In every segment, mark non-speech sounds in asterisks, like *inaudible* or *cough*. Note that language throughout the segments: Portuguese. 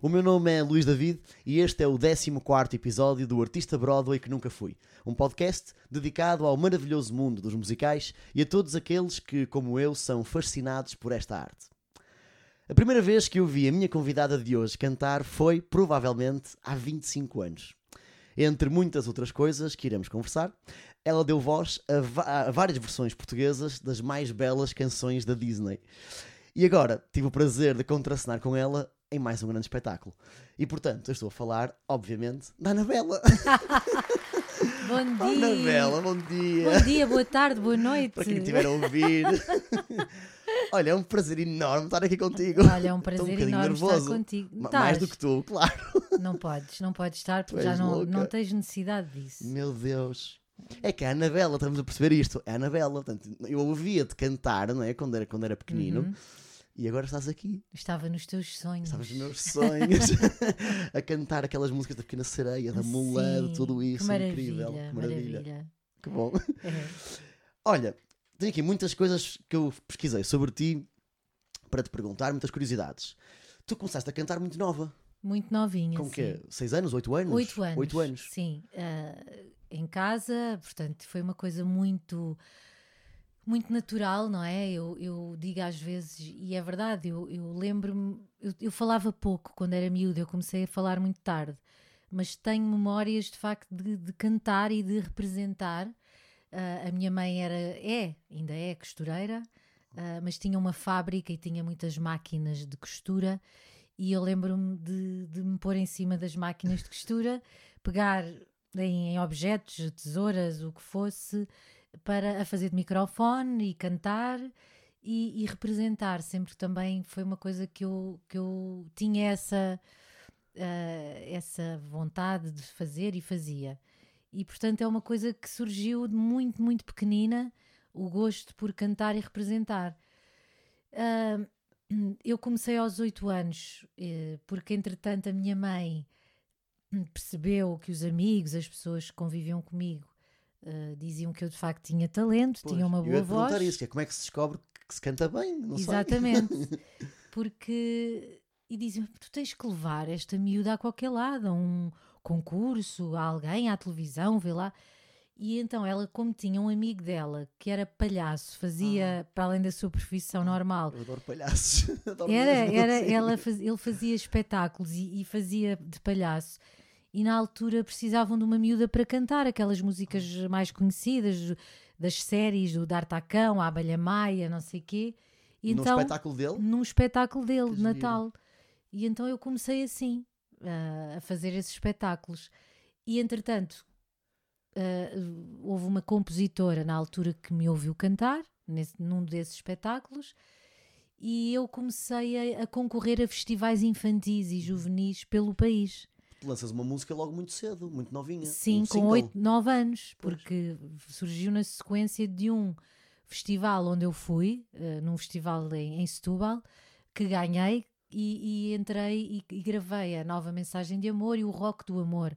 O meu nome é Luís David e este é o 14 episódio do Artista Broadway que Nunca Fui, um podcast dedicado ao maravilhoso mundo dos musicais e a todos aqueles que, como eu, são fascinados por esta arte. A primeira vez que eu vi a minha convidada de hoje cantar foi, provavelmente, há 25 anos. Entre muitas outras coisas que iremos conversar, ela deu voz a, a várias versões portuguesas das mais belas canções da Disney. E agora tive o prazer de contracenar com ela em mais um grande espetáculo. E portanto, eu estou a falar, obviamente, da Anabela. *laughs* Bom dia. Anabela, bom dia. Bom dia, boa tarde, boa noite. Para quem estiver a ouvir. *laughs* Olha, é um prazer enorme estar aqui contigo. Olha, é um prazer bocadinho enorme nervoso. estar contigo. Ma- Estás? Mais do que tu, claro. *laughs* Não podes, não podes estar porque já não, louca. não tens necessidade disso. Meu Deus. É que a Anabela, estamos a perceber isto. É a Anabela. Portanto, eu ouvia-te cantar, não é? Quando era, quando era pequenino. Uhum. E agora estás aqui. Estava nos teus sonhos. Estavas nos meus sonhos. *laughs* a cantar aquelas músicas da Pequena Sereia, da Sim, tudo isso. Que maravilha, incrível. Que maravilha. maravilha. Que bom. É. Olha, tenho aqui muitas coisas que eu pesquisei sobre ti para te perguntar, muitas curiosidades. Tu começaste a cantar muito nova. Muito novinha. Com o quê? Seis anos? Oito anos? Oito anos. Oito anos. Sim. ah, em casa, portanto, foi uma coisa muito muito natural, não é? Eu, eu digo às vezes, e é verdade, eu, eu lembro-me, eu, eu falava pouco quando era miúda, eu comecei a falar muito tarde, mas tenho memórias de facto de, de cantar e de representar. Ah, a minha mãe era, é, ainda é costureira, ah, mas tinha uma fábrica e tinha muitas máquinas de costura e eu lembro-me de, de me pôr em cima das máquinas de costura, pegar em, em objetos, tesouras, o que fosse, para a fazer de microfone e cantar e, e representar. Sempre também foi uma coisa que eu, que eu tinha essa, ah, essa vontade de fazer e fazia. E portanto é uma coisa que surgiu de muito, muito pequenina, o gosto por cantar e representar. Ah, eu comecei aos oito anos, eh, porque entretanto a minha mãe percebeu que os amigos, as pessoas que conviviam comigo, eh, diziam que eu de facto tinha talento, Pois, tinha uma eu boa ia te perguntar voz. isso, que é como é que se descobre que se canta bem? Não sei. Exatamente. *laughs* Porque. E diziam tu tens que levar esta miúda a qualquer lado, a um concurso, a alguém, à televisão, vê lá. E então ela, como tinha um amigo dela que era palhaço, fazia, para além da sua profissão normal, Eu adoro palhaços. *laughs* Adoro era, mesmo, era, sim. ela faz- ele fazia espetáculos e, e fazia de palhaço. E na altura precisavam de uma miúda para cantar aquelas músicas mais conhecidas das séries, do D'Artacão, a Abelha Maia, não sei quê. E No então, espetáculo dele? num espetáculo dele, Que de. Natal. E então eu comecei assim, ah, a fazer esses espetáculos. E entretanto, ah, houve uma compositora na altura que me ouviu cantar, nesse, num desses espetáculos, e eu comecei a, a concorrer a festivais infantis e juvenis pelo país. Tu lanças uma música logo muito cedo, muito novinha. Sim, Um com single. 8, 9 anos, Pois. porque surgiu na sequência de um festival onde eu fui, eh, num festival em, em Setúbal, que ganhei e, e entrei e, e gravei a nova mensagem de amor e o rock do amor.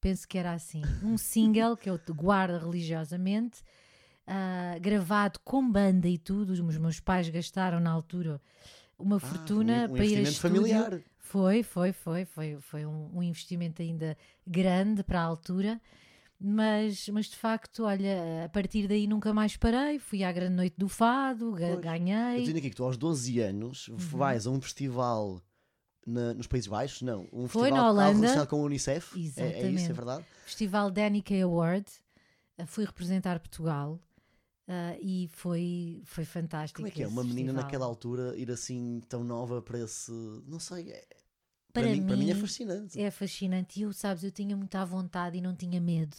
Penso que era assim. Um *laughs* single que eu guardo religiosamente, ah, gravado com banda e tudo. Os meus pais gastaram na altura uma Ah, fortuna um, um para ir a estúdio. familiar. Foi, foi, foi, foi, foi um, um investimento ainda grande para a altura, mas, mas de facto, olha, a partir daí nunca mais parei. Fui à Grande Noite do Fado, ga- Pois. Eu ganhei. tenho aqui que tu aos 12 anos Uhum. vais a um festival na- nos Países Baixos, não, um Foi festival na Holanda. relacionado com a Unicef. É- É, isso, é Exatamente. verdade? Festival Danica Award, eh, fui representar Portugal ah, e foi, foi fantástico. Como é que é uma menina festival. naquela altura ir assim tão nova para esse. Não sei, é- Para mim, para mim é fascinante. É fascinante. E eu, sabes, eu tinha muita vontade e não tinha medo.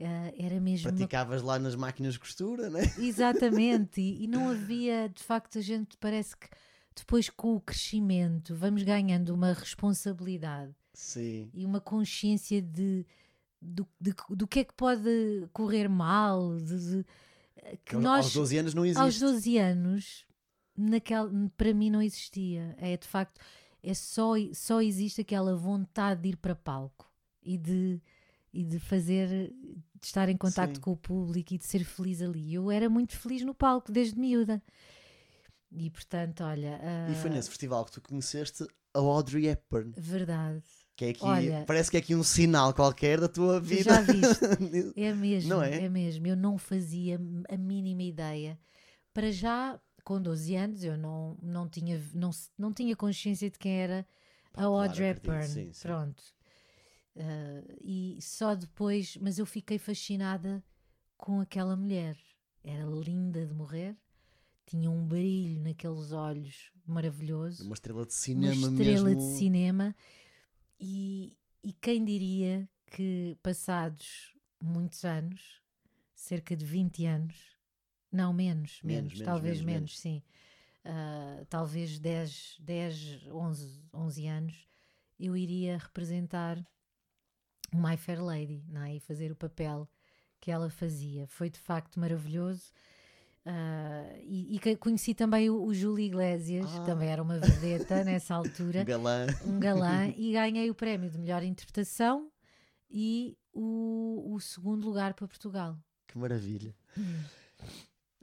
Ah, era mesmo uma Praticavas lá nas máquinas de costura, né? *laughs* Exatamente, e, e não havia, de facto, a gente parece que depois com o crescimento vamos ganhando uma responsabilidade Sim. e uma consciência de do, de- do que é que pode correr mal, de, de- que Aos- nós aos 12 anos não existe. aos 12 anos naquela, para mim não existia. É de facto, é só, só existe aquela vontade de ir para palco e de, e de fazer, de estar em contacto Sim. com o público e de ser feliz ali. Eu era muito feliz no palco desde miúda. E portanto, olha. E foi ah, nesse festival que tu conheceste a Audrey Hepburn. Verdade. Que é aqui, Olha- parece que é aqui um sinal qualquer da tua Tu vida. Já viste? *laughs* É mesmo, Não é? é? mesmo. Eu não fazia a mínima ideia. Para já, com 12 anos, eu não, não, tinha, não, não tinha consciência de quem era Pá, a claro, Audrey acredito, Hepburn. sim, sim. Pronto. Ah, e só depois, mas eu fiquei fascinada com aquela mulher. Era linda de morrer, tinha um brilho naqueles olhos maravilhoso Uma estrela de uma cinema estrela mesmo. de cinema e, e quem diria que passados muitos anos, cerca de 20 anos, não menos, menos, Menos, menos, talvez menos, menos, sim, ah, talvez 10, 10 11, 11 anos, eu iria representar o My Fair Lady não é? e fazer o papel que ela fazia. Foi de facto maravilhoso. Ah, e, e conheci também o, o Júlio Iglesias, Ah. que também era uma vedeta nessa *laughs* Um altura, galã. um galã, e ganhei o prémio de melhor interpretação e o, o segundo lugar para Portugal. Que maravilha. Hum.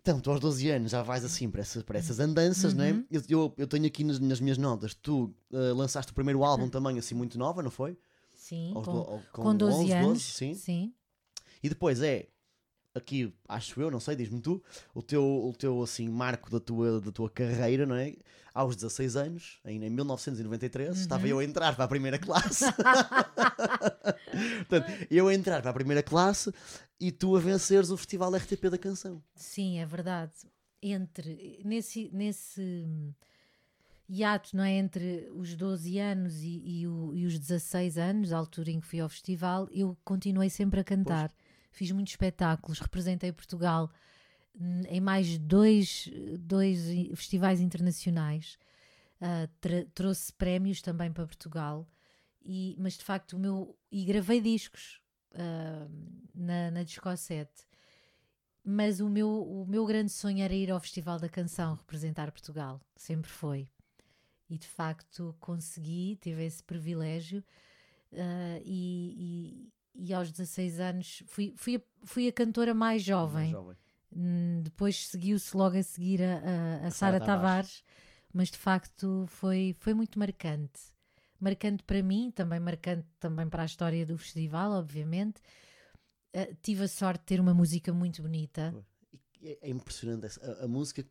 Então, tu aos 12 anos já vais assim para essas, para essas andanças, não é? Uhum. Eu, eu, eu tenho aqui nas, nas minhas notas, tu eh, lançaste o primeiro álbum também assim muito nova, não foi? Sim, Aos com, ao- com 12 11, anos. sim. sim. E depois é, aqui, acho eu, não sei, diz-me tu, o teu, o teu assim, marco da tua, da tua carreira, não é? Aos 16 anos, em, em 1993, estava Uhum. eu a entrar para a primeira classe. *laughs* Portanto, eu a entrar para a primeira classe e tu a venceres o Festival RTP da Canção. Sim, é verdade. Entre nesse, nesse hiato, não é? Entre os 12 anos e, e o- e os 16 anos, a altura em que fui ao festival, eu continuei sempre a cantar. Fiz muitos espetáculos, representei Portugal em mais dois, dois festivais internacionais. Tra- trouxe prémios também para Portugal. E, mas de facto o meu e gravei discos ah, na, na mas o meu, o meu grande sonho era ir ao Festival da Canção representar Portugal, sempre foi. E de facto consegui, tive esse privilégio. ah, e, e, aos 16 anos fui, fui, a, fui a cantora mais jovem. Jovem. Hum, Depois seguiu-se logo a seguir a, a, a Sara Tavares. Tavares, mas de facto foi, foi muito marcante. Marcante para mim, também marcante também para a história do festival, obviamente. Ah, tive a sorte de ter uma música muito bonita. É, é impressionante a, a música.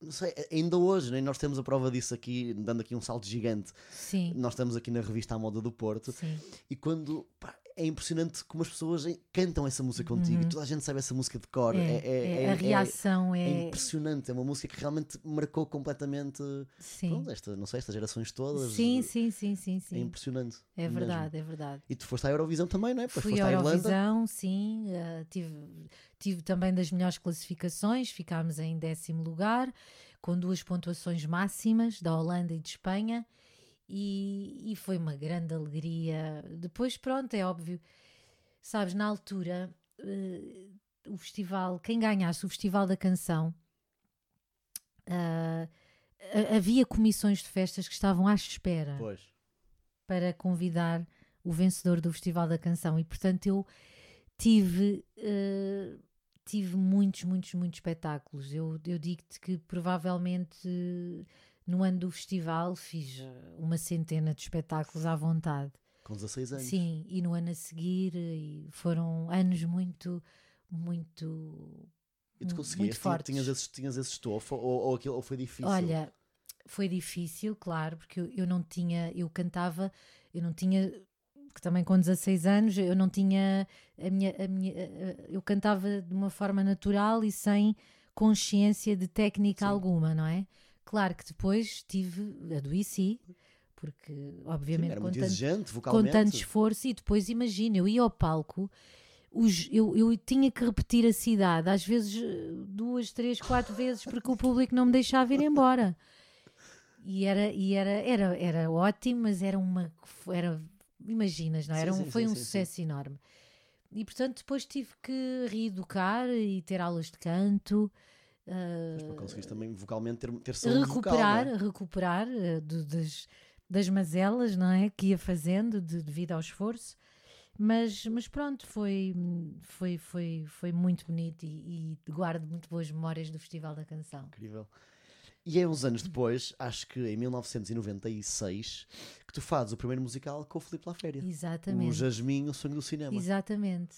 Não sei, ainda hoje, né? nós temos a prova disso aqui, dando aqui um salto gigante. Sim, Nós estamos aqui na revista À Moda do Porto sim. e quando pá, é impressionante como as pessoas cantam essa música contigo e toda a gente sabe essa música de cor. Uhum. É, É, é- é, é- a é- reação é é. impressionante. É uma música que realmente marcou completamente sim. pronto, esta, não sei, estas gerações todas. sim, sim, sim, sim, É sim. impressionante. É mesmo. verdade, é verdade. E tu foste à Eurovisão também, não é? Depois Fui foste à. Eurovisão, sim. eh, tive, tive também das melhores classificações, ficámos em décimo lugar, com duas pontuações máximas da Holanda e de Espanha. E, e foi uma grande alegria. Depois, pronto, é óbvio, sabes, na altura, eh, o festival, quem ganhasse o Festival da Canção, ha- havia comissões de festas que estavam à espera Pois. para convidar o vencedor do Festival da Canção e portanto eu tive eh, tive muitos, muitos, muitos espetáculos. Eu, eu digo-te que provavelmente no ano do festival fiz eh, uma centena de espetáculos à vontade. Com 16 anos. Sim, e no ano a seguir eh, foram anos muito, muito E tu muito conseguiste? fortes. Tinhas esse, tinhas esse estofo ou, ou, aquilo, ou foi difícil? Olha, foi difícil, claro, porque eu, eu não tinha, eu cantava, eu não tinha, que também com 16 anos, eu não tinha, a minha, a minha, eu cantava de uma forma natural e sem consciência de técnica Sim. alguma, não é? Claro que depois tive, adoeci, porque Sim, obviamente era com tanto, exigente com tanto esforço e depois imagina, eu ia ao palco os- eu, eu tinha que repetir a cidade às vezes eh, duas, três, quatro vezes porque o público não me deixava ir embora. E era, e era, era, era ótimo mas era uma era, imaginas, não é? Sim, era um, sim, foi sim, um sim, sucesso enorme. E portanto depois tive que reeducar e ter aulas de canto Mas para conseguires também vocalmente ter, ter saúde recuperar, vocal, é? recuperar eh, do- das, das mazelas, não é? Que ia fazendo de- devido ao esforço. Mas, mas pronto, foi, foi, foi, foi muito bonito e, e guardo muito boas memórias do Festival da Canção. Incrível. E é uns anos depois, acho que em 1996, que tu fazes o primeiro musical com o Filipe Laféria. O Exatamente. Jasmim, o sonho do cinema. Exatamente.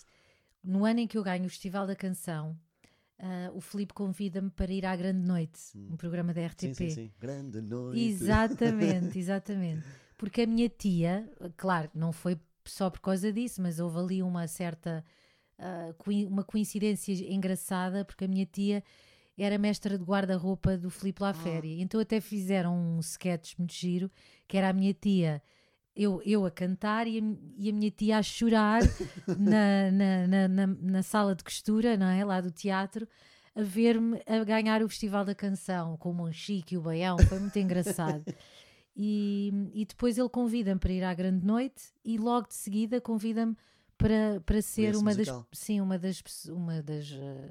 No ano em que eu ganho o Festival da Canção, ah, o Filipe convida-me para ir à Grande Noite, um programa da RTP. Sim, sim, sim. Grande noite. Exatamente, *laughs* exatamente. Porque a minha tia, claro, não foi só por causa disso, mas houve ali uma certa ah, coi- uma coincidência engraçada, porque a minha tia era mestra de guarda-roupa do Filipe Laféria. Então até fizeram um sketch muito giro, que era a minha tia, eu, eu a cantar e a, e a minha tia a chorar *laughs* na, na, na, na, sala de costura, não é? Lá do teatro, a ver-me a ganhar o Festival da Canção, com o Monchique e o Baião, foi muito engraçado. E, e depois ele convida-me para ir à grande noite e logo de seguida convida-me para, para ser uma das, sim, uma das, uma das eh,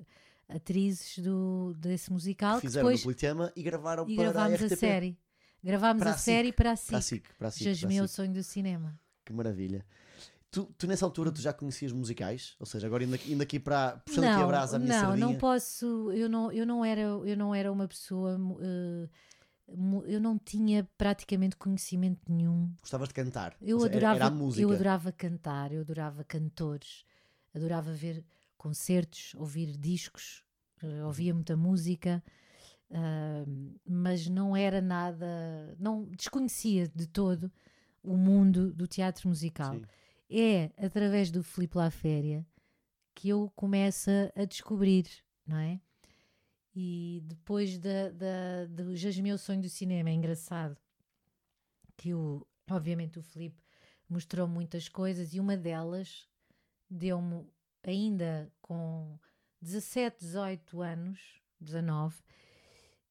atrizes do, desse musical. que Fizeram depois no Politeama e gravaram e para a a, RTP. série. Gravámos a, a série para a SIC. Para a SIC. Para a SIC, o sonho do cinema. Que maravilha. Tu, tu nessa altura tu já conhecias musicais? Ou seja, agora indo aqui, para puxando aqui a brasa a minha não, sardinha. não posso. Eu não, eu não era, eu não era uma pessoa. mu- eu não tinha praticamente conhecimento nenhum. Gostavas de cantar. Eu seja, adorava, Era a música. eu adorava cantar, eu adorava cantores, adorava ver concertos, ouvir discos, eh, ouvia muita música, ah, mas não era nada, não desconhecia de todo o mundo do teatro musical. Sim. É através do Filipe Laféria que eu começo a descobrir, não é? E depois da, da, do Jasmine, o sonho do cinema, é engraçado que o, obviamente o Filipe mostrou muitas coisas e uma delas deu-me ainda com 17, 18 anos, 19,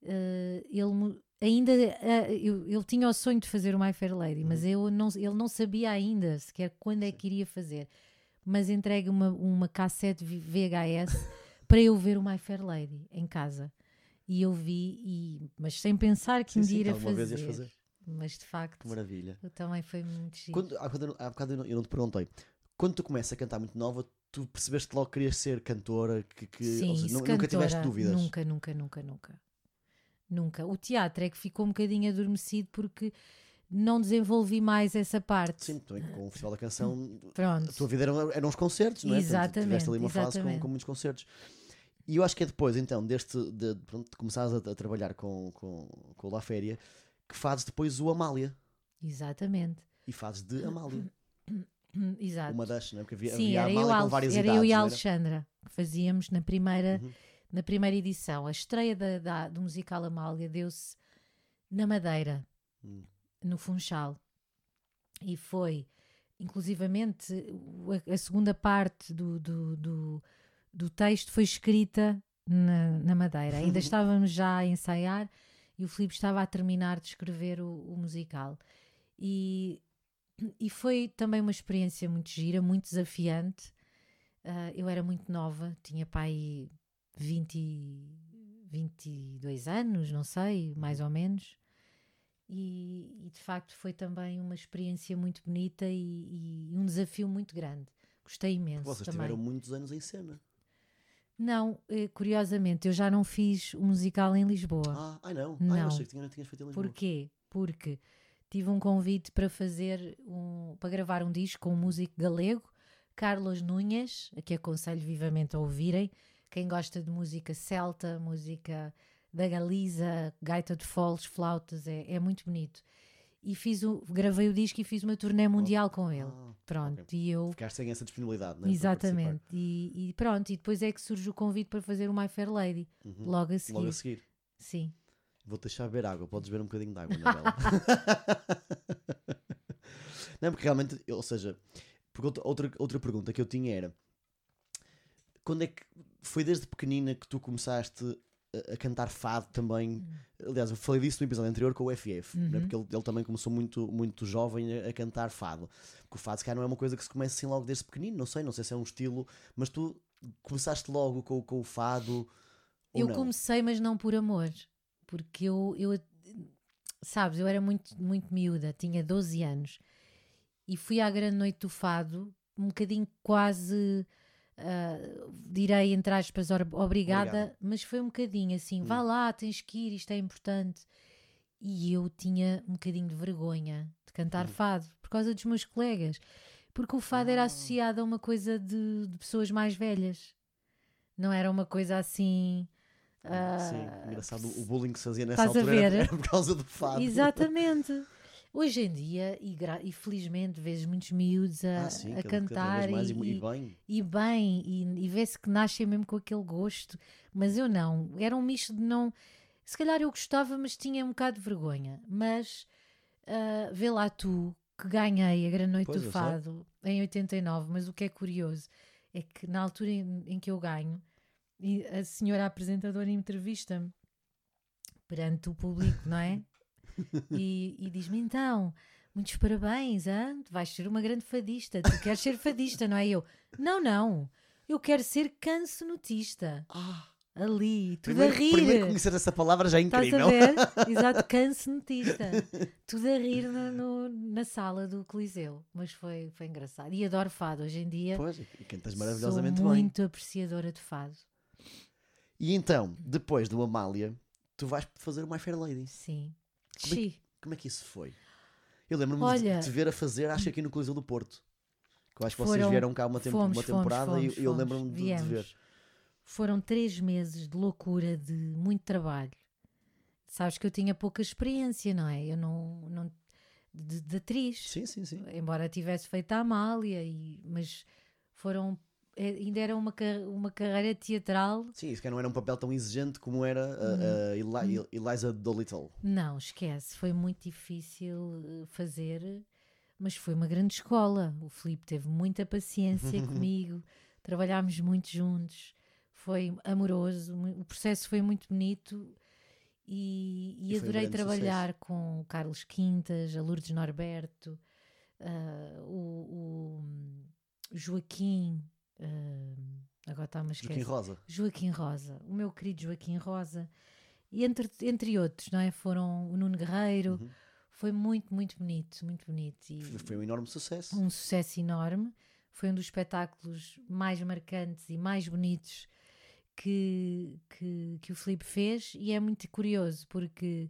eh, ele ainda eh, eu, ele tinha o sonho de fazer o My Fair Lady, mas eu não, ele não sabia ainda sequer quando é que iria fazer. Mas entregue uma, uma cassete VHS *laughs* para eu ver o My Fair Lady em casa. E eu vi, e, mas sem pensar que Sim, um dia que ia alguma vez ias fazer. fazer. Mas de facto, Que maravilha. também foi muito giro. Quando, há, bocado eu não- há bocado eu não, eu não te perguntei. Quando tu começas a cantar muito nova, tu percebeste logo que querias ser cantora, que, que Sim, seja, se nu- nunca tiveste dúvidas. Nunca, nunca, nunca, nunca. Nunca. O teatro é que ficou um bocadinho adormecido porque não desenvolvi mais essa parte. Sim, também com o Festival da Canção, *laughs* Pronto. a tua vida eram, eram os concertos, não é? Portanto, Exatamente, tiveste ali uma fase com, exatamente. com muitos concertos. E eu acho que é depois, então, deste, de, pronto, de começares a, a trabalhar com, com, com o La Féria, que fazes depois o Amália. Exatamente. E fazes de Amália. *coughs* Exato. Uma das, não é? Porque havia, Sim, havia a era, eu, Amália com várias era idades. eu e a era? Alexandra que fazíamos na primeira, Uhum. Na primeira edição. A estreia da, da- do musical Amália deu-se na Madeira, Hum. no Funchal. E foi, inclusivamente, a, a segunda parte do, do, do, do texto foi escrita na, na Madeira. Ainda *laughs* estávamos já a ensaiar e o Filipe estava a terminar de escrever o, o musical. E, e foi também uma experiência muito gira, muito desafiante. Ah, eu era muito nova, tinha pai 20, e- 22 anos, não sei, mais ou menos. E, e, de facto foi também uma experiência muito bonita e, e um desafio muito grande. Gostei imenso Vocês também. tiveram muitos anos em cena. Não, eh, curiosamente, eu já não fiz o musical em Lisboa. Ah, ai não. Não. eu achei que tinha- tinhas feito em Lisboa. Porquê? Porque tive um convite para fazer um, para gravar um disco com um músico galego, Carlos Nunhas, a que aconselho vivamente a ouvirem. Quem gosta de música celta, música da Galiza, gaita de foles, flautas, é, é muito bonito. E fiz o, gravei o disco e fiz uma turnê mundial com ele. Ah, Pronto, ok. e eu Ficaste sem essa disponibilidade, não é? Exatamente. E, e pronto, e depois é que surge o convite para fazer o My Fair Lady. Uhum. Logo a seguir. Logo a seguir. Sim. Vou-te deixar beber água, podes beber um bocadinho de água, *laughs* Anabela. *laughs* não, porque realmente, ou seja, porque outra, outra pergunta que eu tinha era: quando é que foi desde pequenina que tu começaste a, a cantar fado também? Aliás, eu falei disso no episódio anterior com o FF, não é? Uhum. porque ele, ele também começou muito, muito jovem a, a cantar fado. Porque o fado, se calhar, não é uma coisa que se começa assim logo desde pequenino, não sei, não sei se é um estilo, mas tu começaste logo com, com o fado. Eu não? comecei, mas não por amor. Porque eu, eu sabes, eu era muito, muito miúda, tinha 12 anos. E fui à grande noite do fado, um bocadinho quase uh, direi entre aspas obrigada, Obrigada. mas foi um bocadinho assim: Hum. vá lá, tens que ir, isto é importante. E eu tinha um bocadinho de vergonha de cantar Hum. fado por causa dos meus colegas, porque o fado era Ah. associado a uma coisa de, de pessoas mais velhas, não era uma coisa assim. ah, Sim, engraçado. O bullying que se fazia nessa altura era, era *laughs* por causa do fado. Exatamente. Hoje em dia, e, e felizmente, vês muitos miúdos a, Ah, sim, a cantar e, e, bem. e bem, e, e vê-se que nascem mesmo com aquele gosto, mas eu não. Era um misto de não. Se calhar eu gostava, mas tinha um bocado de vergonha. Mas ah, vê lá tu que ganhei a Grande Noite Pois, do sei. Fado em 89, mas o que é curioso é que na altura em, em que eu ganho, e a senhora apresentadora entrevista-me perante o público, não é? *laughs* e, e diz-me então. Muitos parabéns? Tu vais ser uma grande fadista. Tu queres ser fadista, não é eu? Não, não. Eu quero ser cancionotista. Ah, Ali, tudo primeiro, a rir. primeiro conhecer essa palavra já é Estás incrível. a ver? *laughs* Exato, cancionotista. tudo a rir no- no- na sala do Coliseu. Mas foi, foi engraçado. E adoro fado. Hoje em dia Pois, e cantas maravilhosamente sou bem. muito apreciadora de fado. E então, depois do Amália, tu vais fazer o My Fair Lady. Sim. Como é. Como é que isso foi? Eu lembro-me de te ver a fazer, acho que aqui no Coliseu do Porto. Que eu acho que vocês Foram- vieram cá uma, tempo- fomos, uma fomos, temporada fomos, e eu fomos. lembro-me de, de ver. Foram três meses de loucura, de muito trabalho. Sabes que eu tinha pouca experiência, não é? Eu não. não de, de atriz. Sim, sim, sim. Embora tivesse feito a Amália, e, mas foram. É, Ainda era uma, uma carreira teatral. Sim, isso que não era um papel tão exigente como era a- a Eli- Eliza Dolittle. Não, esquece. Foi muito difícil eh, fazer, mas foi uma grande escola. O Filipe teve muita paciência *laughs* comigo, trabalhámos muito juntos, foi amoroso, o processo foi muito bonito e, e E um adorei grande trabalhar com o Carlos Quintas, a Lourdes Norberto, ah, o, o Joaquim. Ah, agora está-me a Joaquim. Rosa. Joaquim Rosa, o meu querido Joaquim Rosa, e entre, entre outros, não é? Foram o Nuno Guerreiro, Uhum. foi muito, muito bonito, muito bonito. E Foi- um enorme sucesso. um sucesso enorme. Foi um dos espetáculos mais marcantes e mais bonitos que, que, que o Filipe fez, e é muito curioso porque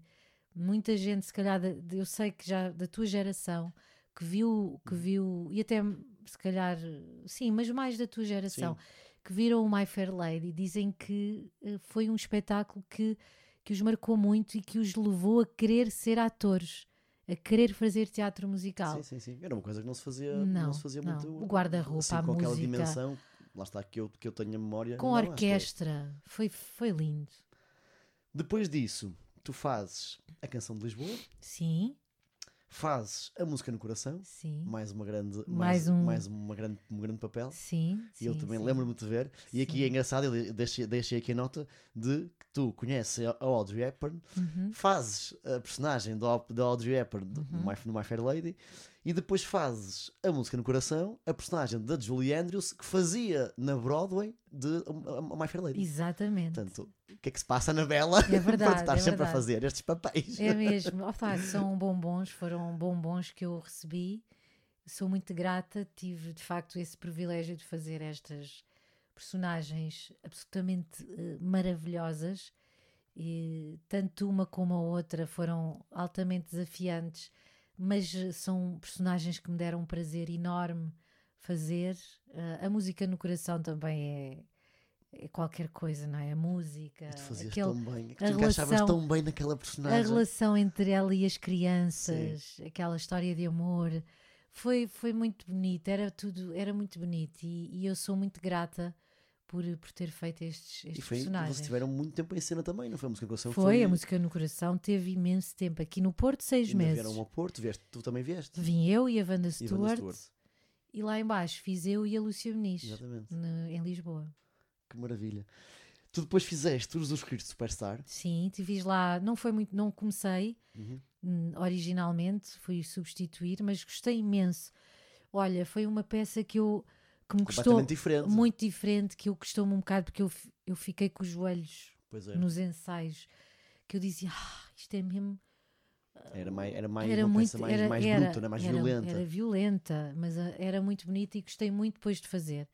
muita gente, se calhar, de- eu sei que já da tua geração, que viu, que viu, e até se calhar, sim, mas mais da tua geração, que viram o My Fair Lady, dizem que eh, foi um espetáculo que, que os marcou muito e que os levou a querer ser atores, a querer fazer teatro musical. Sim, sim, sim. Era uma coisa que não se fazia, Não, não se fazia não. muito. O guarda-roupa, assim, a com aquela dimensão. Lá está que eu, que eu tenho a memória. com não, que é. orquestra. Foi, foi lindo. Depois disso, tu fazes a canção de Lisboa, Sim, fazes a música no coração, sim. mais uma grande, Mais mais, um- mais uma grande, um grande papel. Sim, E eu também lembro-me de ver. E aqui é engraçado, eu deixei, deixei aqui a nota de tu conheces a Audrey Hepburn, Uhum. fazes a personagem da Au- da Audrey Hepburn do- no, Uhum. My, no My Fair Lady e depois fazes a música no coração, a personagem da Julie Andrews que fazia na Broadway de a- a- a My Fair Lady. Exatamente. Portanto, o que é que se passa na Bela É *laughs* verdade, tu estar é sempre a verdade. fazer estes papéis? É *laughs* mesmo. Opa, são bombons, foram bombons que eu recebi. Sou muito grata, tive de facto esse privilégio de fazer estas personagens absolutamente eh, maravilhosas. E tanto uma como a outra foram altamente desafiantes, mas eh, são personagens que me deram um prazer enorme fazer. Eh, a música no coração também é, é qualquer coisa, não é? A música, Tu fazias aquele- tão bem, que a tu encaixavas tão bem naquela a personagem. relação entre ela e as crianças, aquela história de amor, foi, foi muito bonito, era tudo, era muito bonito e, e eu sou muito grata por, por ter feito estes, E estes foi, personagens. vocês tiveram muito tempo em cena também, não foi? A música no coração Foi, a música no coração teve imenso tempo, aqui no Porto seis Ainda meses. vieram ao Porto, vieste, tu também vieste. Vim eu e a Wanda E a Wanda Stewart, Stewart. e lá embaixo fiz eu e a Lúcia Muniz, Exatamente. no- em Lisboa. Que maravilha. Tu depois fizeste os dos Cristo Superstar. Sim, te fiz lá, não foi muito, não comecei, Uhum. hum, originalmente, fui substituir, mas gostei imenso. Olha, foi uma peça que eu que me Completamente diferente. muito diferente, que eu gostou-me um bocado porque eu, eu fiquei com os joelhos é. nos ensaios, que eu dizia, ah, isto é mesmo Era mais, era mais era muito mais, era, mais era, bruta, né? mais era- violenta. Era violenta, mas ah, era muito bonita e gostei muito depois de fazer.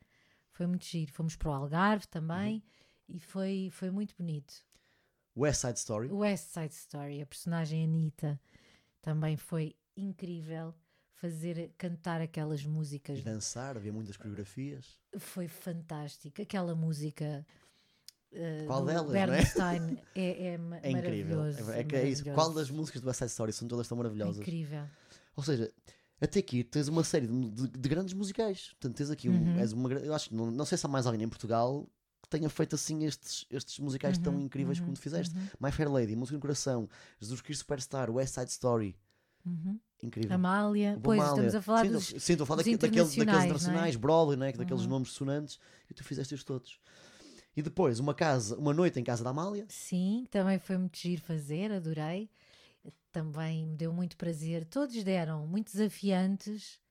Foi muito giro. Fomos para o Algarve também e foi, foi muito bonito. West Side Story. West Side Story, a personagem Anitta, também foi incrível fazer cantar aquelas músicas. E dançar, havia muitas coreografias. Foi fantástico. Aquela música. Uh, Qual delas, é? Bernstein é, é, *laughs* ma- É incrível. É, é que é isso. Qual das músicas do West Side Story são todas tão maravilhosas? Incrível. Ou seja, até aqui tens uma série de, de- de grandes musicais. Portanto, tens aqui um, Uhum. és uma, eu acho que não, não sei se há mais alguém em Portugal que tenha feito assim estes, estes musicais tão Uhum, incríveis como uhum, tu fizeste. uhum, My Fair Lady, Música no Coração, Jesus Cristo Superstar, West Side Story. Uhum. Incrível. Amália. Pois, Bomália. estamos a falar sim, dos. Sim, estou a falar daquele- daqueles, internacionais, é? Broadway, não é? daqueles Uhum. nomes sonantes, e tu fizeste os todos. E depois, uma casa, uma noite em casa da Amália. Sim, também foi muito giro fazer, adorei. Também me deu muito prazer. Todos deram, muito desafiantes,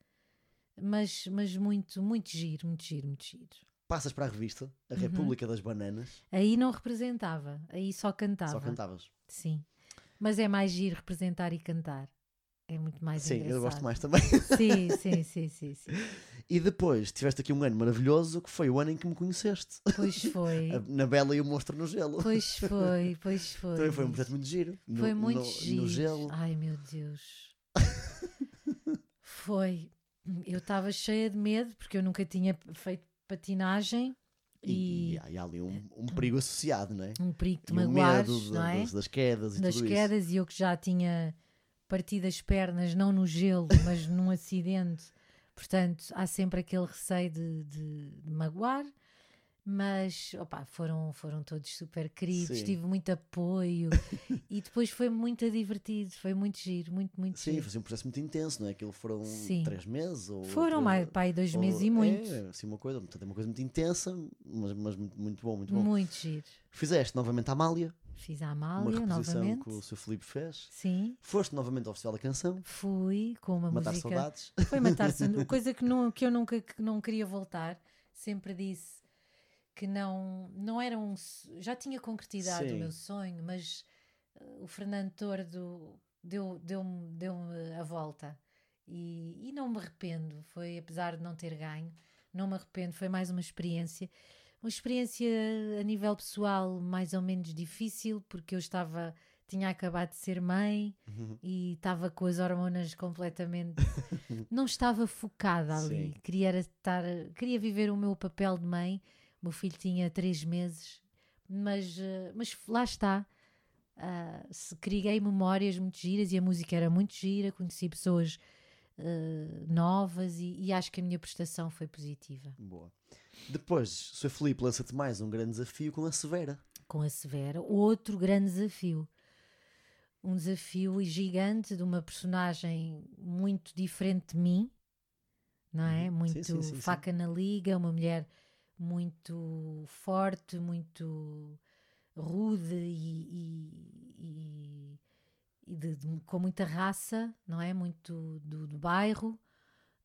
mas, mas muito, muito giro, muito giro, muito giro. Passas para a revista, a Uhum. República das Bananas, Aí não representava, aí só cantava. só cantavas. Sim. Mas é mais giro representar e cantar. É muito mais Sim, engraçado. eu gosto mais também. Sim, *laughs* sim, sim, sim, sim. E depois tiveste aqui um ano maravilhoso que foi o ano em que me conheceste. Pois foi. *laughs* Na Bela e o Monstro no Gelo. Pois *laughs* foi, pois foi. Também foi um projeto muito giro. No- Foi muito no, giro. No gelo. Ai meu Deus. foi. Eu estava cheia de medo porque eu nunca tinha feito patinagem E, e, e há- ali um, um perigo associado, não é? um perigo de o magoares, medo não da- é? das, das quedas e das tudo quedas e eu que já tinha partido as pernas, não no gelo, *laughs* mas num acidente. Portanto, há sempre aquele receio de, de- de magoar. Mas opa, foram, foram todos super queridos, Sim. tive muito apoio *laughs* e depois foi muito divertido, foi muito giro, muito, muito Sim, giro. foi um processo muito intenso, não é? Aquilo foram Sim. três meses ou. Foram mais, pai, dois ou- meses e muito. É, assim uma coisa, portanto, é uma coisa muito intensa, mas, mas muito, muito bom, muito bom. Muito giro. Fizeste novamente a Amália, Fiz a uma Amália reposição novamente. que o seu Filipe fez. Sim, Foste novamente ao Festival da Canção, fui com uma matar música. saudades. Foi matar *laughs* coisa que, não, que eu nunca que não queria voltar. Sempre disse que não, não era um. Já tinha concretizado Sim. o meu sonho, mas eh, o Fernando Tordo deu- deu-me deu a volta. E, e não me arrependo. Foi, apesar de não ter ganho, não me arrependo. Foi mais uma experiência. Uma experiência a nível pessoal mais ou menos difícil, porque eu estava. Tinha acabado de ser mãe e estava com as hormonas completamente. *laughs* não estava focada ali. Sim. Queria, estar, queria viver o meu papel de mãe. O meu filho tinha três meses, mas, eh, mas lá está. Ah, se criei memórias muito giras e a música era muito gira. Conheci pessoas eh, novas e, e acho que a minha prestação foi positiva. Boa. Depois, o seu Filipe lança-te mais um grande desafio com a Severa. com a Severa, outro grande desafio. Um desafio gigante de uma personagem muito diferente de mim, não é? Uhum. Muito sim, sim, sim. faca na liga, uma mulher muito forte, muito rude e, e- e- de- de- com muita raça, não é? Muito do, do bairro.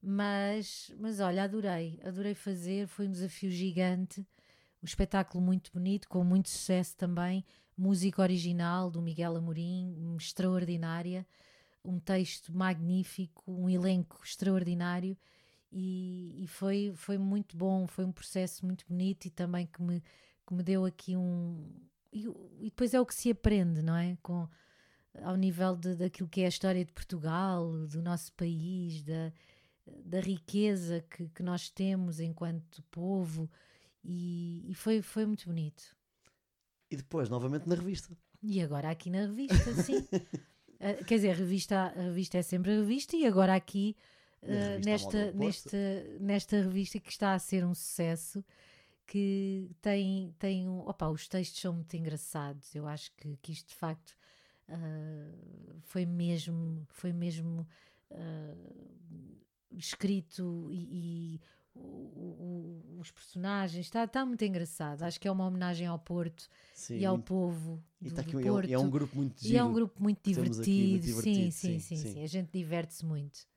Mas, mas olha, adorei, adorei fazer, foi um desafio gigante um espetáculo muito bonito, com muito sucesso também, música original do Miguel Amorim, extraordinária, um texto magnífico, um elenco extraordinário e, e foi, foi muito bom, foi um processo muito bonito e também que me, que me deu aqui um... E, e depois é o que se aprende, não é? Com, ao nível de, daquilo que é a história de Portugal, do nosso país, da, da riqueza que, que nós temos enquanto povo, e, e foi, foi muito bonito. E depois, novamente na revista. E agora aqui na revista, sim. *laughs* Ah, quer dizer, a revista, a revista é sempre a revista, e agora aqui revista nesta, nesta, nesta revista que está a ser um sucesso, que tem, tem um, opa, os textos são muito engraçados. Eu acho que, que isto de facto ah, foi mesmo, foi mesmo ah, escrito e, e o- o- os personagens está, está muito engraçado. Acho que é uma homenagem ao Porto Sim, e ao povo e do, tá aqui do um- é um- Porto. é um grupo muito giro. E é um grupo muito divertido. aqui, muito divertido, sim, sim, sim, sim. sim. A gente diverte-se muito.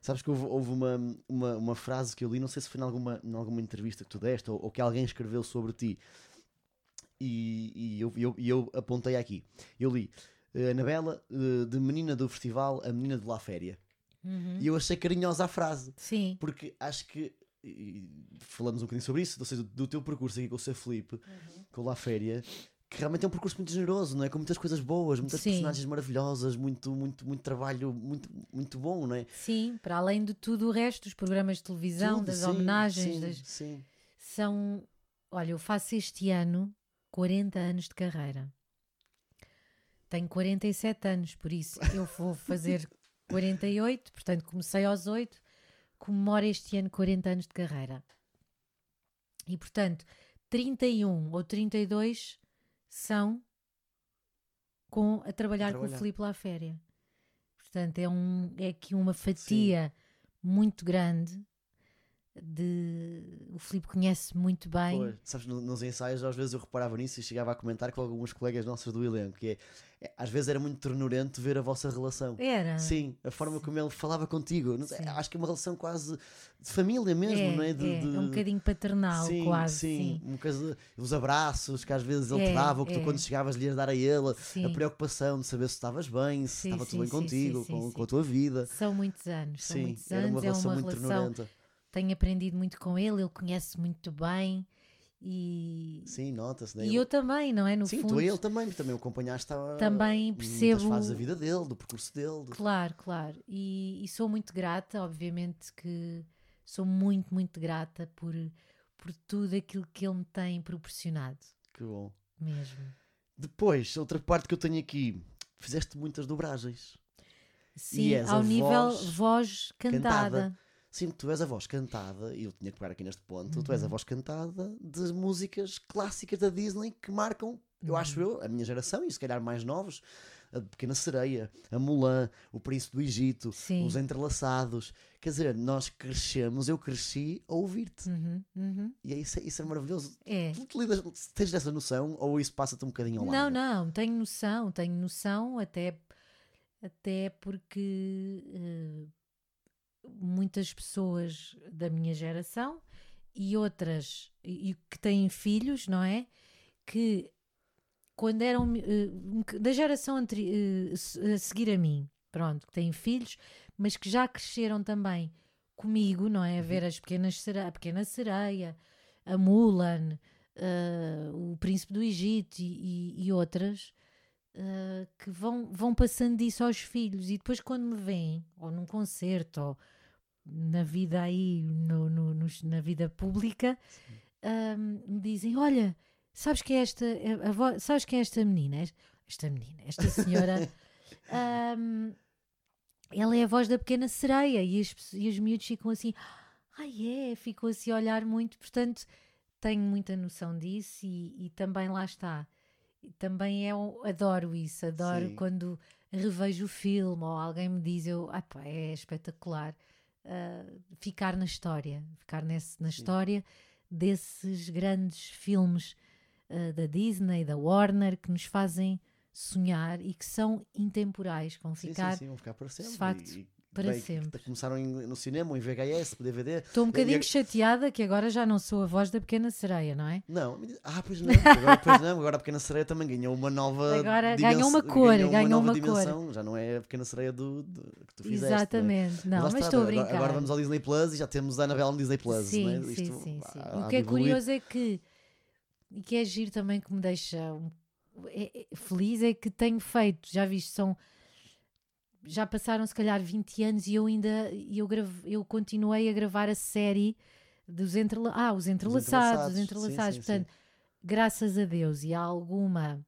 Sabes que houve, houve uma, uma, uma frase que eu li, não sei se foi em alguma, em alguma entrevista que tu deste ou, ou que alguém escreveu sobre ti, e, e eu, eu, e eu apontei aqui. Eu li eh, Anabela, eh, de menina do festival, a menina de La Féria. Uhum. E eu achei carinhosa a frase, Sim, porque acho que falamos um bocadinho sobre isso, ou seja, do, do teu percurso aqui com o seu Felipe, com o La Féria, que realmente é um percurso muito generoso, não é? Com muitas coisas boas, muitas Sim. personagens maravilhosas, muito, muito, muito trabalho, muito, muito bom, não é? Sim, para além de tudo o resto, dos programas de televisão, Tudo, das sim, homenagens, sim, das- sim. são. Olha, eu faço este ano 40 anos de carreira. Tenho 47 anos, por isso eu vou fazer *laughs* 48, portanto comecei aos 8, comemoro este ano 40 anos de carreira. E portanto, 31 ou 32 são com, a trabalhar, com o trabalhar. Filipe Laféria. Portanto, é, um, é aqui uma fatia muito grande de o Filipe conhece muito bem. Pois, sabes, no- nos ensaios às vezes eu reparava nisso e chegava a comentar com alguns colegas nossos do elenco, que é, é, às vezes era muito ternurento ver a vossa relação. Era. Sim, a forma como ele falava contigo. Sim. acho que é uma relação quase de família mesmo, é, não é? De, é, de- é um bocadinho paternal, sim, quase. sim, Sim, uma coisa, os abraços que às vezes ele te É, dava, ou que tu é. quando chegavas lhe ias dar a ele, Sim. a preocupação de saber se estavas bem, se Sim, estava sim, tudo bem sim, contigo, sim, com, sim, com a sim. tua vida. São muitos anos, são Sim, muitos era uma é relação uma muito relação. ternurenta. Tenho aprendido muito com ele, ele conhece muito bem e, Sim, nota-se, né? e eu também, não é? No Sim, fundo, tu e ele também, porque também o acompanhaste a, Também muitas percebo- fases da vida dele, do percurso dele. do- Claro, claro. E, e sou muito grata, obviamente que sou muito, muito grata por, por tudo aquilo que ele me tem proporcionado, Que bom. mesmo. Depois, outra parte que eu tenho aqui, fizeste muitas dobragens. Sim, ao nível voz voz cantada. cantada. Sim, tu és a voz cantada, e eu tinha que pegar aqui neste ponto, tu és Uhum. a voz cantada de músicas clássicas da Disney que marcam, eu Uhum. acho eu, a minha geração e se calhar mais novos, a Pequena Sereia, a Mulan, o Príncipe do Egito, Sim. os Entrelaçados. Quer dizer, nós crescemos, eu cresci a ouvir-te. Uhum, uhum. E é isso, isso é maravilhoso. É. Tu te lidas, tens dessa noção ou isso passa-te um bocadinho ao Não, lado? não, tenho noção, tenho noção, até, até porque eh, muitas pessoas da minha geração e outras e, que têm filhos, não é? Que quando eram eh, da geração anteri- eh, a seguir a mim, pronto, que têm filhos, mas que já cresceram também comigo, não é? A ver as pequenas a pequena sereia, a Mulan, eh, o Príncipe do Egito e, e- e outras eh, que vão, vão passando isso aos filhos e depois quando me veem, ou num concerto, ou na vida aí, no, no- nos- na vida pública, ahm, me dizem, olha, sabes que é esta, a- a vo- sabes que é esta menina? Esta menina, esta senhora, *laughs* ahm, ela é a voz da pequena sereia e os, pe- e os miúdos ficam assim, ai é, ficam assim a olhar muito, portanto tenho muita noção disso e, e também lá está. E Também é, um- adoro isso, adoro Sim. quando revejo o filme ou alguém me diz, eu, ah pá, é espetacular ah, ficar na história, ficar nesse, na história desses grandes filmes ah, da Disney, da Warner, que nos fazem sonhar e que são intemporais, vão Sim, ficar sim, sim, vão ficar para sempre. facto, E- e para bem, sempre. Começaram em- no cinema, ou em VHS, DVD. Estou um bocadinho chateada que agora já não sou a voz da pequena sereia, não é? Não, ah, pois não, agora, pois não, agora a Pequena Sereia também ganhou uma nova Agora dimens- ganhou uma cor, ganhou ganhou nova uma cor. dimensão, já não é a Pequena Sereia do, do- que tu fizeste. não é? Exatamente. Não, lá mas, está, estou a agora- brincar. Agora vamos ao Disney Plus e já temos a Annabelle no Disney Plus. sim, não é? sim, Isto sim, sim. há- O que é curioso é que, e que é giro também que me deixa um- é- é- feliz, é que tenho feito, já viste, são. Já passaram se calhar 20 anos e eu ainda eu, grave, eu continuei a gravar a série dos entrela ah, os entrelaçados, os Entrelaçados, sim, entrelaçados. sim, Portanto, graças a Deus e há alguma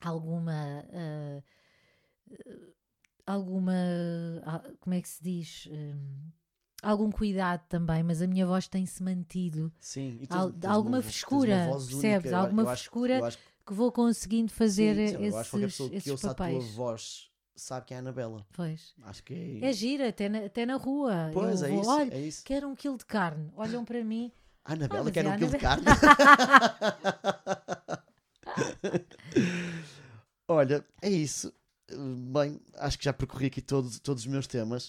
alguma ah, alguma ah, como é que se diz Hum, algum cuidado também mas a minha voz tem-se mantido Sim, e Al- tens- tens alguma uma frescura, única. percebes? Eu- Alguma eu acho- frescura eu acho que- que vou conseguindo fazer sim, sim, eu acho que qualquer esses, pessoa que esses ouça a tua papéis voz sabe que é a Anabela. pois Acho que é. é gira até na, até na rua Pois, eu é vou, isso, olha é isso. quero um quilo de carne olham para mim A Anabela quer um quilo de carne. *laughs* Olha, é isso. Bem, acho que já percorri aqui todos, todos os meus temas.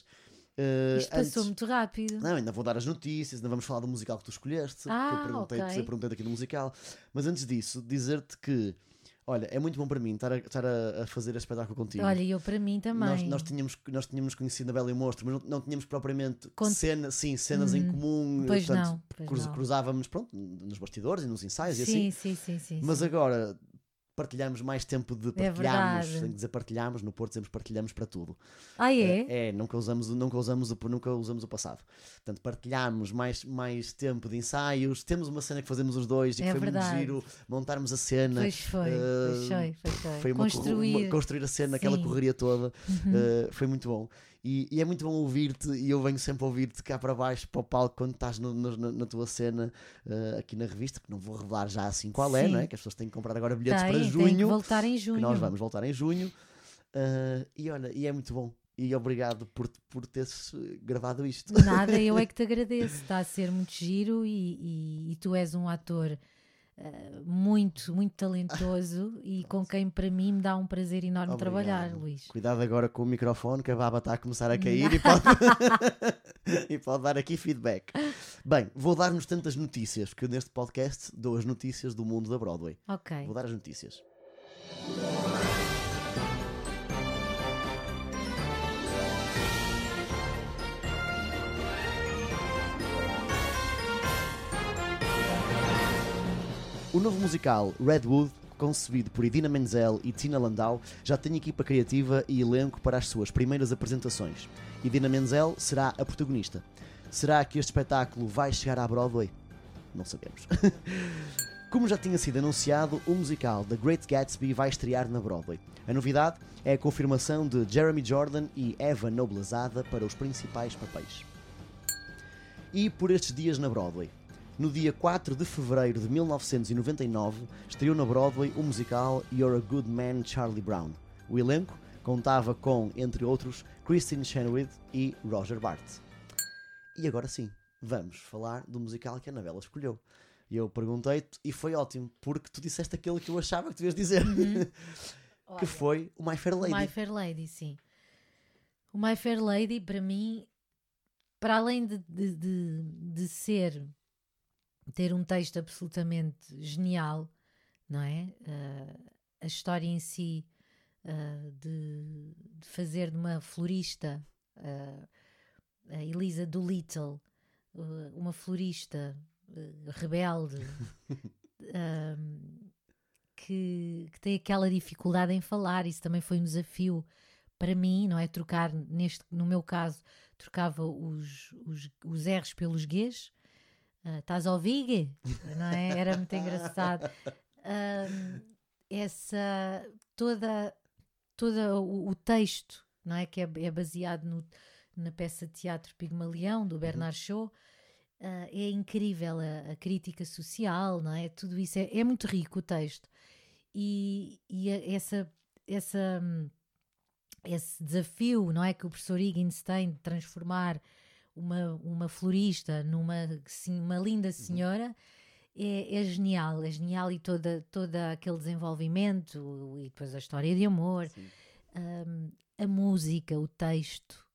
Uh, isto passou antes- muito rápido Não, ainda vou dar as notícias, ainda vamos falar do musical que tu escolheste. que Ah, eu perguntei, ok. eu perguntei aqui do musical. Mas antes disso, dizer-te que Olha, é muito bom para mim estar a, estar a, a fazer este espetáculo contigo. Olha, eu para mim também. Nós, nós, tínhamos, nós tínhamos conhecido a Bela e o Monstro, mas não, não tínhamos propriamente Con- cena, sim, cenas em Uhum. comum. Pois portanto, não, pois cruz- não. cruzávamos pronto, nos bastidores e nos ensaios e sim, assim. sim, sim, sim. Mas sim. agora partilhamos mais tempo de É partilharmos. verdade. Tenho que dizer partilhamos, no Porto sempre partilhamos para tudo. Ah, é? É, nunca usamos, nunca usamos, o, nunca usamos o passado. Portanto, partilhamos mais, mais tempo de ensaios. Temos uma cena que fazemos os dois e que É foi verdade. muito giro montarmos a cena. Pois foi, pois eh, foi, pois foi. Foi uma, Construir. uma- construir a cena, aquela Sim. correria toda. Uhum. Uh, foi muito bom. E, e é muito bom ouvir-te, e eu venho sempre a ouvir-te cá para baixo, para o palco, quando estás no- no- na, tua cena uh, aqui na revista, que não vou revelar já assim qual é, Sim. não é? Que as pessoas têm que comprar agora bilhetes Tem, para tem que junho, voltar em que junho. nós vamos voltar em junho. Uh, e olha, e é muito bom. E obrigado por, por teres uh, gravado isto. Nada, eu é que te *laughs* agradeço. Está a ser muito giro e, e- e tu és um ator eh, muito, muito talentoso e *laughs* com quem para mim me dá um prazer enorme Obrigado. trabalhar, Luís. Cuidado agora com o microfone, que a baba está a começar a cair e pode, *laughs* *laughs* e pode dar aqui feedback. Bem, vou dar-nos tantas notícias, porque eu neste podcast dou as notícias do mundo da Broadway. Ok. Vou dar as notícias. O novo musical Redwood, concebido por Idina Menzel e Tina Landau, já tem equipa criativa e elenco para as suas primeiras apresentações. Idina Menzel será a protagonista. Será que este espetáculo vai chegar à Broadway? Não sabemos. *laughs* Como já tinha sido anunciado, o musical The Great Gatsby vai estrear na Broadway. A novidade é a confirmação de Jeremy Jordan e Eva Noblezada para os principais papéis. E por estes dias na Broadway. No dia 4 de fevereiro de 1999, estreou na Broadway o musical You're a Good Man, Charlie Brown. O elenco contava com, entre outros, Christine Chenoweth e Roger Bart. E agora sim, vamos falar do musical que a Anabela escolheu. E eu perguntei-te, e foi ótimo, porque tu disseste aquilo que eu achava que tu ias dizer, *laughs* que foi o My Fair O Lady. My Fair Lady, sim. O My Fair Lady, para mim, para além de, de, de, de ser, ter um texto absolutamente genial, não é? Ah, a história em si, ah, de, de fazer de uma florista, ah, a Elisa Doolittle, uma florista rebelde, *laughs* que, que tem aquela dificuldade em falar, isso também foi um desafio para mim, não é? Trocar, neste, no meu caso, trocava os, os, os R's pelos G's. Ah, Estás a ouvir? Não é? Era muito engraçado. Essa, toda, toda o, o texto, não é? Que é, é baseado no, na peça de teatro Pigmalião, do Bernard Shaw. Ah, é incrível a, a crítica social, não é? Tudo isso é, é muito rico o texto. E, e a- essa, essa, hum, esse desafio, não é? Que o professor Higgins tem de transformar uma, uma florista numa sim, uma linda senhora é, é genial, é genial e toda, toda aquele desenvolvimento e depois a história de amor, hum, a música, o texto,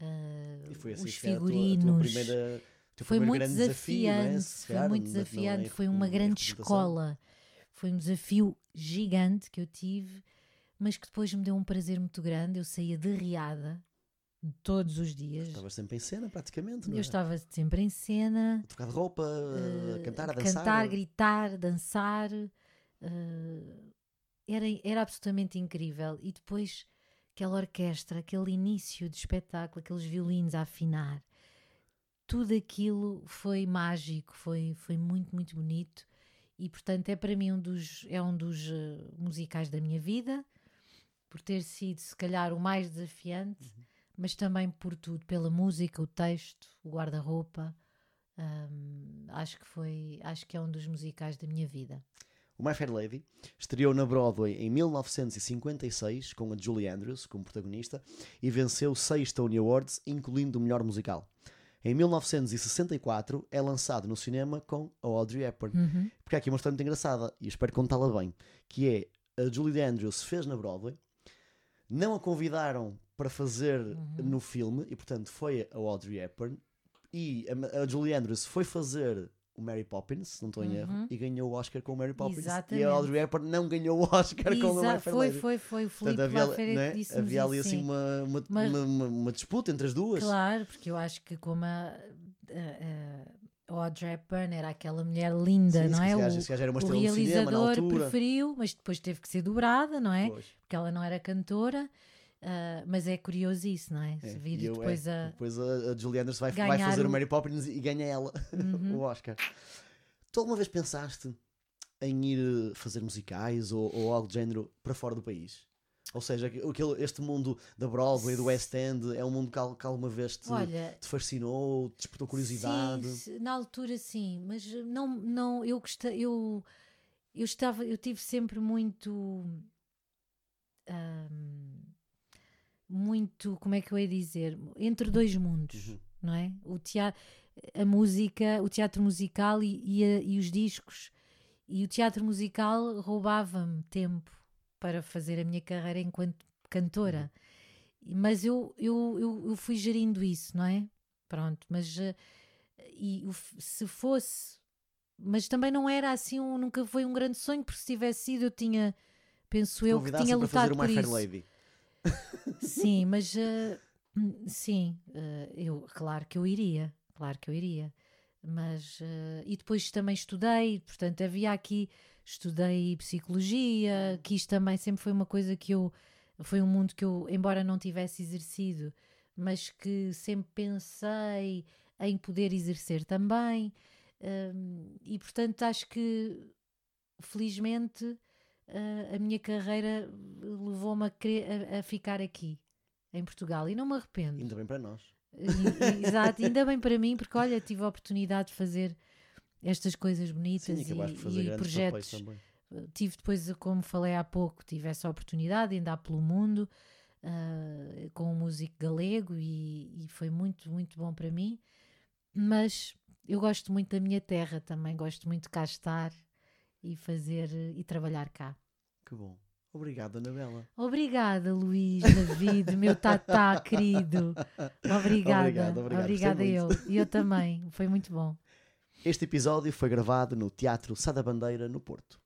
ah, E foi assim os foi a tua- a tua figurinos. primeira- Foi muito desafio, é? desafiante, Se foi calhar, muito desafiante, foi uma grande escola. Foi um desafio gigante que eu tive, mas que depois me deu um prazer muito grande. Eu saía derriada todos os dias. Estavas sempre em cena, praticamente, não Eu é? estava sempre em cena, A trocar de roupa, a eh, cantar, a dançar. cantar, gritar, dançar. eh, era, era absolutamente incrível. E depois aquela orquestra, aquele início de espetáculo, aqueles violinos a afinar, tudo aquilo foi mágico, foi, foi muito, muito bonito. E portanto é para mim um dos, é um dos eh, musicais da minha vida, por ter sido se calhar o mais desafiante, mas também por tudo, pela música, o texto, o guarda-roupa. Hum, acho que foi, acho que é um dos musicais da minha vida. O My Fair Lady estreou na Broadway em 1956 com a Julie Andrews como protagonista e venceu seis Tony Awards, incluindo o melhor musical. Em 1964 é lançado no cinema com a Audrey Hepburn. Uhum. Porque há aqui uma história muito engraçada e espero contá-la bem, que é a Julie Andrews fez na Broadway, não a convidaram para fazer no filme e portanto foi a Audrey Hepburn e a, a Julie Andrews foi fazer o Mary Poppins, se não estou em erro, Uhum. e ganhou o Oscar com o Mary Poppins. E Exatamente. a Audrey Hepburn não ganhou o Oscar com o Exa- My Fair foi, foi, foi o Portanto, Filipe havia, Lafayette né, havia ali assim sim. uma, uma, Mas- uma, uma- disputa entre as duas. Claro, porque eu acho que como a, a, a Audrey Hepburn era aquela mulher linda, Sim, não é? O, se calhar era uma o cinema realizador altura. preferiu, mas depois teve que ser dobrada, não é? Pois. Porque ela não era cantora. Ah, mas é curioso isso, não é? É, vir eu- depois é, a. depois a, a Julie Anderson vai, vai fazer o o- Mary Poppins e ganha ela *laughs* Uhum. o Oscar. Tu alguma vez pensaste em ir fazer musicais ou, ou algo do género para fora do país? Ou seja, aquele, este mundo da Broadway, do West End, é um mundo que, que alguma vez te, Olha, te fascinou, te despertou curiosidade? Sim, na altura sim, mas não, não eu gosta, eu, eu estava, eu tive sempre muito muito, como é que eu ia dizer, entre dois mundos, Uhum. não é? O teatro, a música, o teatro musical e, e, a- e os discos. E o teatro musical roubava-me tempo para fazer a minha carreira enquanto cantora. Mas eu, eu, eu, eu fui gerindo isso, não é? Pronto, mas eh, e se fosse, mas também não era assim, um, nunca foi um grande sonho, porque se tivesse sido, eu tinha, penso eu, que tinha lutado por isso. Lady. Sim, mas hum, sim, eh, eu, claro que eu iria, claro que eu iria. Mas eh, e depois também estudei, portanto, havia aqui, estudei psicologia, que isto também sempre foi uma coisa que eu foi um mundo que eu, embora não tivesse exercido, mas que sempre pensei em poder exercer também. Hum, e portanto acho que felizmente eh, a minha carreira levou-me a, a- a ficar aqui em Portugal e não me arrependo. Ainda bem para nós. E- *laughs* Exato, ainda bem para mim, porque olha, tive a oportunidade de fazer estas coisas bonitas Sim, e, e projetos. Tive depois, como falei há pouco, tive essa oportunidade de andar pelo mundo ah, com um músico galego e, e foi muito, muito bom para mim. Mas eu gosto muito da minha terra também, gosto muito de cá estar e fazer e trabalhar cá. Que bom. Obrigado, Anabela. Obrigada, Luís, David, meu tatá *laughs* querido. Obrigada. Obrigado, obrigado, Obrigada eu. E eu também. Foi muito bom. Este episódio foi gravado no Teatro Sá da Bandeira, no Porto.